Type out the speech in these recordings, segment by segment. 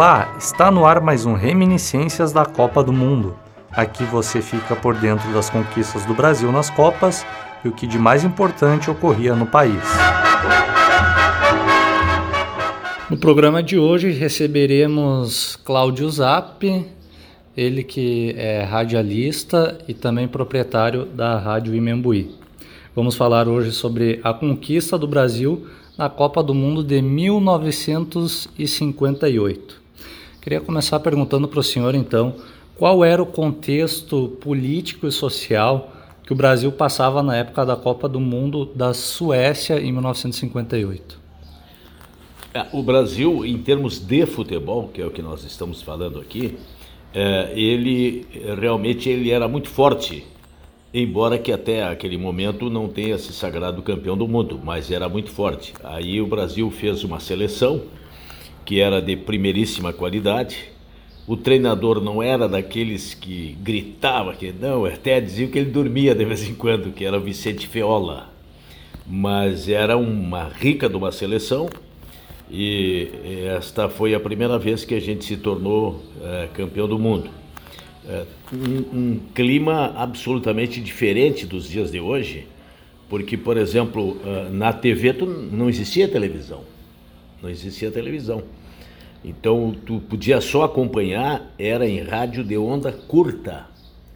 Olá, está no ar mais um Reminiscências da Copa do Mundo. Aqui você fica por dentro das conquistas do Brasil nas Copas e o que de mais importante ocorria no país. No programa de hoje receberemos Cláudio Zap, ele que é radialista e também proprietário da Rádio Imembuí. Vamos falar hoje sobre a conquista do Brasil na Copa do Mundo de 1958. Queria começar perguntando para o senhor então, qual era o contexto político e social que o Brasil passava na época da Copa do Mundo da Suécia em 1958? É, o Brasil, em termos de futebol, que é o que nós estamos falando aqui, é, ele realmente ele era muito forte, embora que até aquele momento não tenha se sagrado campeão do mundo, mas era muito forte. Aí o Brasil fez uma seleção que era de primeiríssima qualidade. O treinador não era daqueles que gritava que não, até dizia que ele dormia de vez em quando, que era Vicente Feola. Mas era uma rica de uma seleção e esta foi a primeira vez que a gente se tornou é, campeão do mundo. É, um, um, clima absolutamente diferente dos dias de hoje, porque, por exemplo, é, na TV não existia televisão. Não existia televisão. Então, tu podia só acompanhar, era em rádio de onda curta.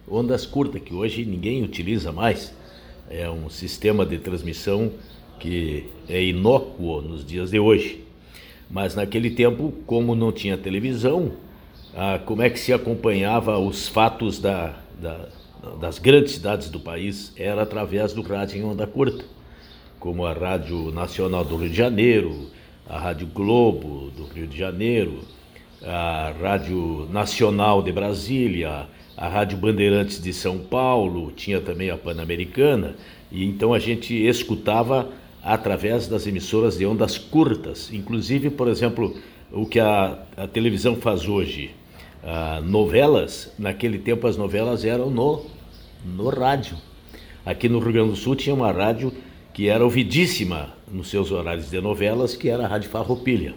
Ondas curtas, que hoje ninguém utiliza mais. É um sistema de transmissão que é inócuo nos dias de hoje. Mas naquele tempo, como não tinha televisão, ah, como é que se acompanhava os fatos da, da, das grandes cidades do país? Era através do rádio em onda curta, como a Rádio Nacional do Rio de Janeiro, a Rádio Globo do Rio de Janeiro, a Rádio Nacional de Brasília, a Rádio Bandeirantes de São Paulo, tinha também a Pan-Americana, e então a gente escutava através das emissoras de ondas curtas. Inclusive, por exemplo, o que a, a televisão faz hoje, ah, novelas, naquele tempo as novelas eram no, no rádio. Aqui no Rio Grande do Sul tinha uma rádio que era ouvidíssima nos seus horários de novelas, que era a Rádio Farroupilha.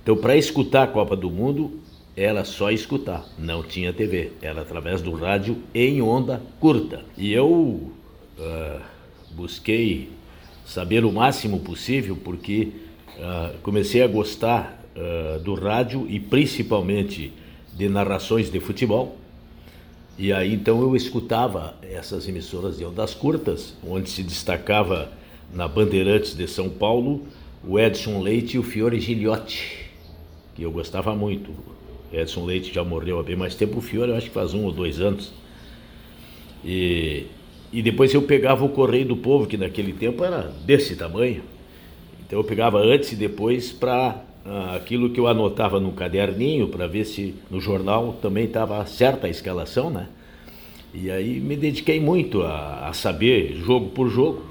Então, para escutar a Copa do Mundo, era só escutar, não tinha TV, era através do rádio em onda curta. E eu uh, busquei saber o máximo possível, porque uh, comecei a gostar uh, do rádio e principalmente de narrações de futebol. E aí então eu escutava essas emissoras de ondas curtas, onde se destacava na Bandeirantes de São Paulo o Edson Leite e o Fiore Giliotti, que eu gostava muito. Edson Leite já morreu há bem mais tempo, o Fiore eu acho que faz um ou dois anos. E e depois eu pegava o Correio do Povo, que naquele tempo era desse tamanho. Então eu pegava antes e depois para ah, aquilo que eu anotava no caderninho, para ver se no jornal também estava certa a escalação, né? E aí me dediquei muito a, a saber jogo por jogo,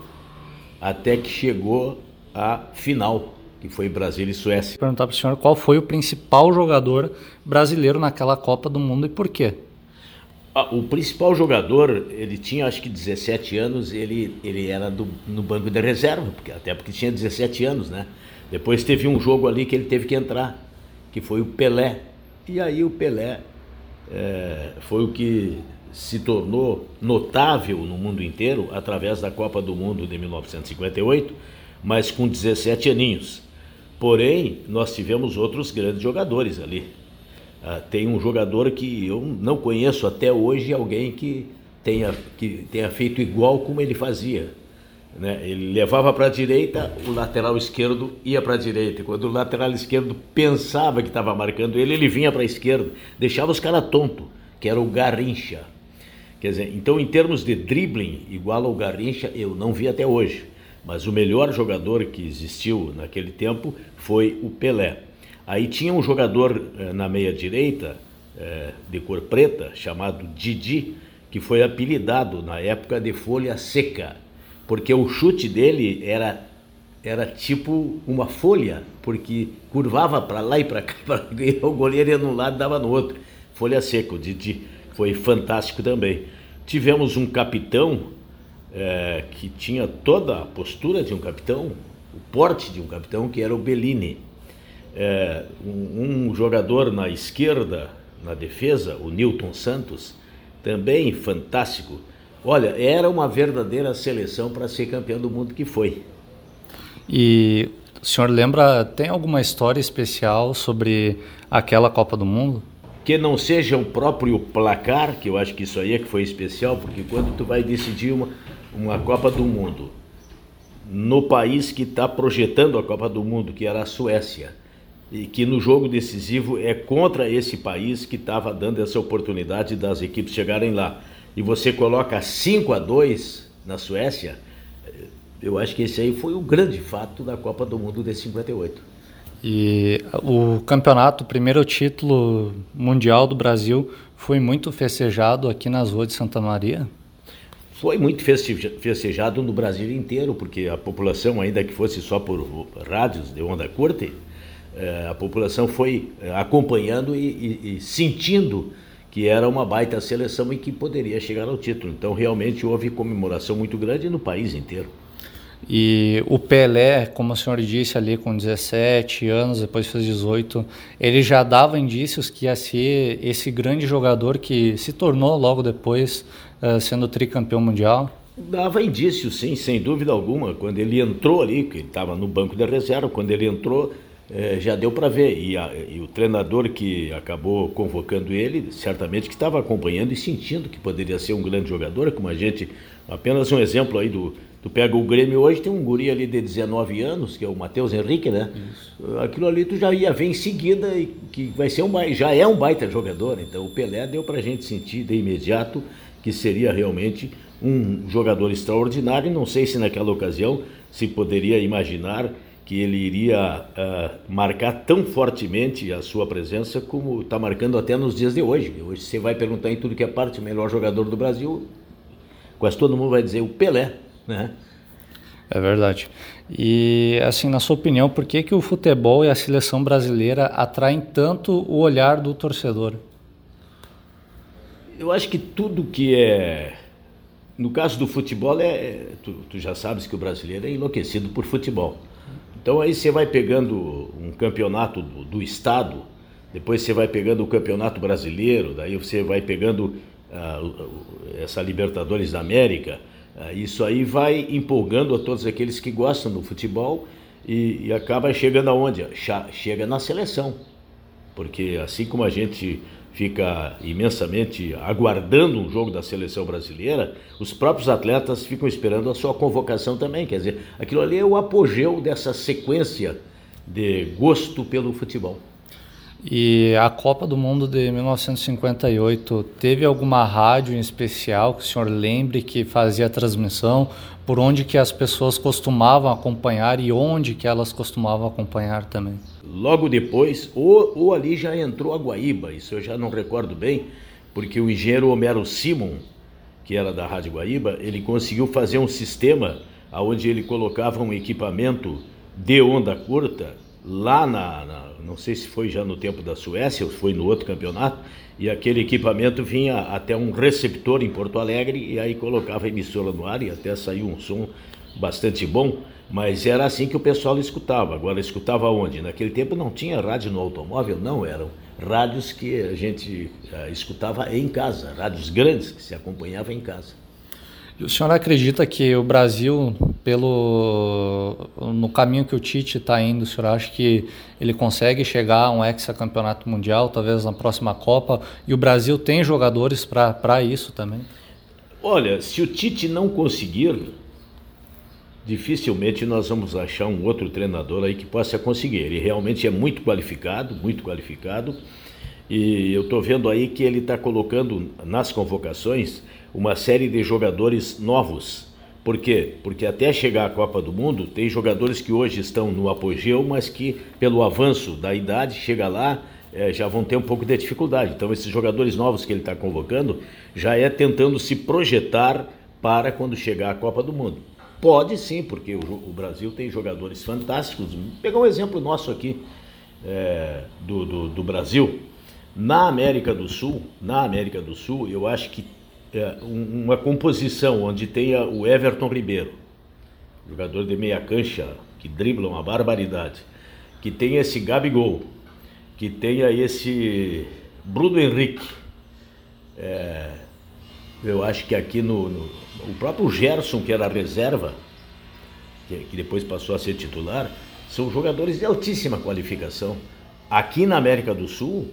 até que chegou a final, que foi Brasil e Suécia. Perguntar para o senhor qual foi o principal jogador brasileiro naquela Copa do Mundo e por quê? Ah, o principal jogador, ele tinha acho que 17 anos, ele, ele era do, no banco de reserva, porque, até porque tinha 17 anos, né? Depois teve um jogo ali que ele teve que entrar, que foi o Pelé. E aí o Pelé é, foi o que se tornou notável no mundo inteiro através da Copa do Mundo de 1958, mas com 17 aninhos. Porém, nós tivemos outros grandes jogadores ali. Uh, tem um jogador que eu não conheço até hoje alguém que tenha, que tenha feito igual como ele fazia. Né? Ele levava para a direita, o lateral esquerdo ia para a direita. Quando o lateral esquerdo pensava que estava marcando ele, ele vinha para a esquerda. Deixava os caras tontos, que era o Garrincha. Quer dizer, então em termos de dribbling, igual ao Garrincha, eu não vi até hoje. Mas o melhor jogador que existiu naquele tempo foi o Pelé. Aí tinha um jogador eh, na meia direita, eh, de cor preta, chamado Didi, que foi apelidado na época de folha seca, porque o chute dele era, era tipo uma folha, porque curvava para lá e para cá, pra, o goleiro ia num lado e dava no outro. Folha seca, o Didi foi fantástico também. Tivemos um capitão eh, que tinha toda a postura de um capitão, o porte de um capitão, que era o Bellini é, um, um jogador na esquerda, na defesa, o Newton Santos, também fantástico. Olha, era uma verdadeira seleção para ser campeão do mundo que foi. E o senhor lembra, tem alguma história especial sobre aquela Copa do Mundo? Que não seja o próprio placar, que eu acho que isso aí é que foi especial, porque quando tu vai decidir uma, uma Copa do Mundo no país que está projetando a Copa do Mundo, que era a Suécia, e que no jogo decisivo é contra esse país que estava dando essa oportunidade das equipes chegarem lá, e você coloca 5 a 2 na Suécia, eu acho que esse aí foi o grande fato da Copa do Mundo de 58. E o campeonato, o primeiro título mundial do Brasil, foi muito festejado aqui nas ruas de Santa Maria? Foi muito festejado no Brasil inteiro, porque a população, ainda que fosse só por rádios de onda curta, eh, a população foi eh, acompanhando e, e, e sentindo que era uma baita seleção e que poderia chegar ao título. Então, realmente houve comemoração muito grande no país inteiro. E o Pelé, como o senhor disse ali, com 17 anos, depois fez 18, ele já dava indícios que ia ser esse grande jogador que se tornou logo depois uh, sendo tricampeão mundial? Dava indícios, sim, sem dúvida alguma. Quando ele entrou ali, que ele estava no banco da reserva, quando ele entrou, eh, já deu para ver. E, a, e, o treinador que acabou convocando ele, certamente que estava acompanhando e sentindo que poderia ser um grande jogador, como a gente, apenas um exemplo aí do Tu pega o Grêmio hoje, tem um guri ali de 19 anos, que é o Matheus Henrique, né? Isso. Aquilo ali tu já ia ver em seguida e que vai ser um já é um baita jogador. Então o Pelé deu pra gente sentir de imediato que seria realmente um jogador extraordinário. Não sei se naquela ocasião se poderia imaginar que ele iria uh, marcar tão fortemente a sua presença como está marcando até nos dias de hoje. Hoje você vai perguntar em tudo que é parte, o melhor jogador do Brasil, quase todo mundo vai dizer o Pelé né? É verdade. E assim, na sua opinião, por que, que o futebol e a seleção brasileira atraem tanto o olhar do torcedor? Eu acho que tudo que é. No caso do futebol, é, é tu, tu já sabes que o brasileiro é enlouquecido por futebol. Então aí você vai pegando um campeonato do, do estado, depois você vai pegando o campeonato brasileiro, daí você vai pegando uh, essa Libertadores da América. É, isso aí vai empolgando a todos aqueles que gostam do futebol e, e acaba chegando aonde? Chega na seleção. Porque assim como a gente fica imensamente aguardando um jogo da seleção brasileira, os próprios atletas ficam esperando a sua convocação também. Quer dizer, aquilo ali é o apogeu dessa sequência de gosto pelo futebol. E a Copa do Mundo de 1958, teve alguma rádio em especial que o senhor lembre que fazia transmissão? Por onde que as pessoas costumavam acompanhar e onde que elas costumavam acompanhar também? Logo depois, ou, ou ali já entrou a Guaíba, isso eu já não recordo bem, porque o engenheiro Homero Simon, que era da Rádio Guaíba, ele conseguiu fazer um sistema onde ele colocava um equipamento de onda curta lá na, na, não sei se foi já no tempo da Suécia ou foi no outro campeonato, e aquele equipamento vinha até um receptor em Porto Alegre e aí colocava a emissora no ar e até saiu um som bastante bom, mas era assim que o pessoal escutava. Agora escutava onde? Naquele tempo não tinha rádio no automóvel, não eram rádios que a gente uh, escutava em casa, rádios grandes que se acompanhava em casa. O senhor acredita que o Brasil, pelo no caminho que o Tite está indo, o senhor acha que ele consegue chegar a um hexacampeonato mundial, talvez na próxima Copa? E o Brasil tem jogadores para isso também? Olha, se o Tite não conseguir, dificilmente nós vamos achar um outro treinador aí que possa conseguir. Ele realmente é muito qualificado, muito qualificado. E eu estou vendo aí que ele está colocando nas convocações uma série de jogadores novos. Por quê? Porque até chegar à Copa do Mundo, tem jogadores que hoje estão no apogeu, mas que pelo avanço da idade, chega lá, é, já vão ter um pouco de dificuldade. Então, esses jogadores novos que ele está convocando já é tentando se projetar para quando chegar à Copa do Mundo. Pode sim, porque o, o Brasil tem jogadores fantásticos. Vou pegar um exemplo nosso aqui é, do, do, do Brasil. Na América do Sul, na América do Sul, eu acho que uma composição onde tenha o Everton Ribeiro, jogador de meia cancha que dribla uma barbaridade, que tenha esse Gabigol, que tenha esse Bruno Henrique. É, eu acho que aqui no, no, O próprio Gerson, que era reserva, que, que depois passou a ser titular, são jogadores de altíssima qualificação. Aqui na América do Sul,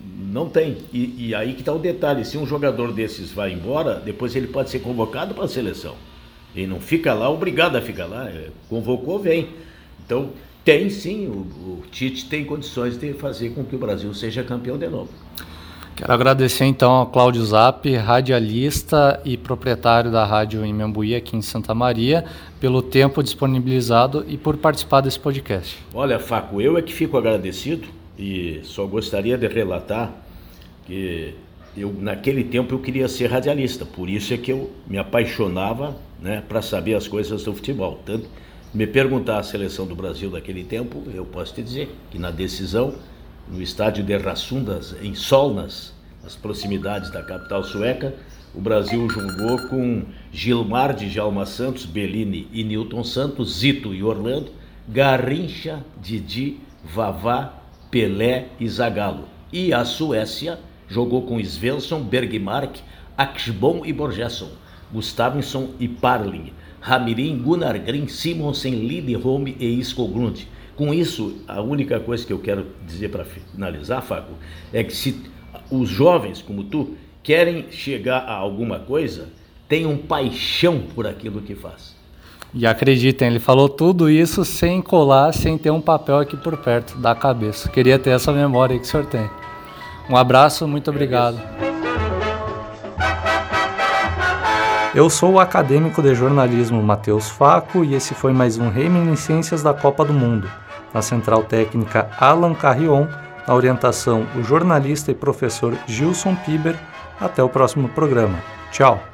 não tem. E, e aí que está o detalhe: se um jogador desses vai embora, depois ele pode ser convocado para a seleção. E não fica lá obrigado a ficar lá. É, convocou, vem. Então, tem sim, o, o Tite tem condições de fazer com que o Brasil seja campeão de novo. Quero agradecer então ao Cláudio Zap, radialista e proprietário da rádio em Membuí, aqui em Santa Maria, pelo tempo disponibilizado e por participar desse podcast. Olha, Faco, eu é que fico agradecido e só gostaria de relatar que eu naquele tempo eu queria ser radialista, por isso é que eu me apaixonava, né, para saber as coisas do futebol. Tanto me perguntar a seleção do Brasil daquele tempo, eu posso te dizer que na decisão no estádio de Rassundas, em Solnas, nas proximidades da capital sueca, o Brasil jogou com Gilmar de Jalma Santos, Bellini e Newton Santos, Zito e Orlando, Garrincha, Didi, Vavá, Pelé e Zagallo. E a Suécia jogou com Svensson, Bergmark, Axbom e Borgesson, Gustavinson e Parling, Ramirim, Gunnar Grim, Simonsen, Lidholm e Skoglund. Com isso, a única coisa que eu quero dizer para finalizar, Faco, é que se os jovens como tu querem chegar a alguma coisa, tenham paixão por aquilo que faz. E acreditem, ele falou tudo isso sem colar, sem ter um papel aqui por perto da cabeça. Queria ter essa memória que o senhor tem. Um abraço, muito obrigado. Eu sou o acadêmico de jornalismo Matheus Faco e esse foi mais um Reminiscências da Copa do Mundo na central técnica Alan Carrion, na orientação o jornalista e professor Gilson Piber. Até o próximo programa. Tchau!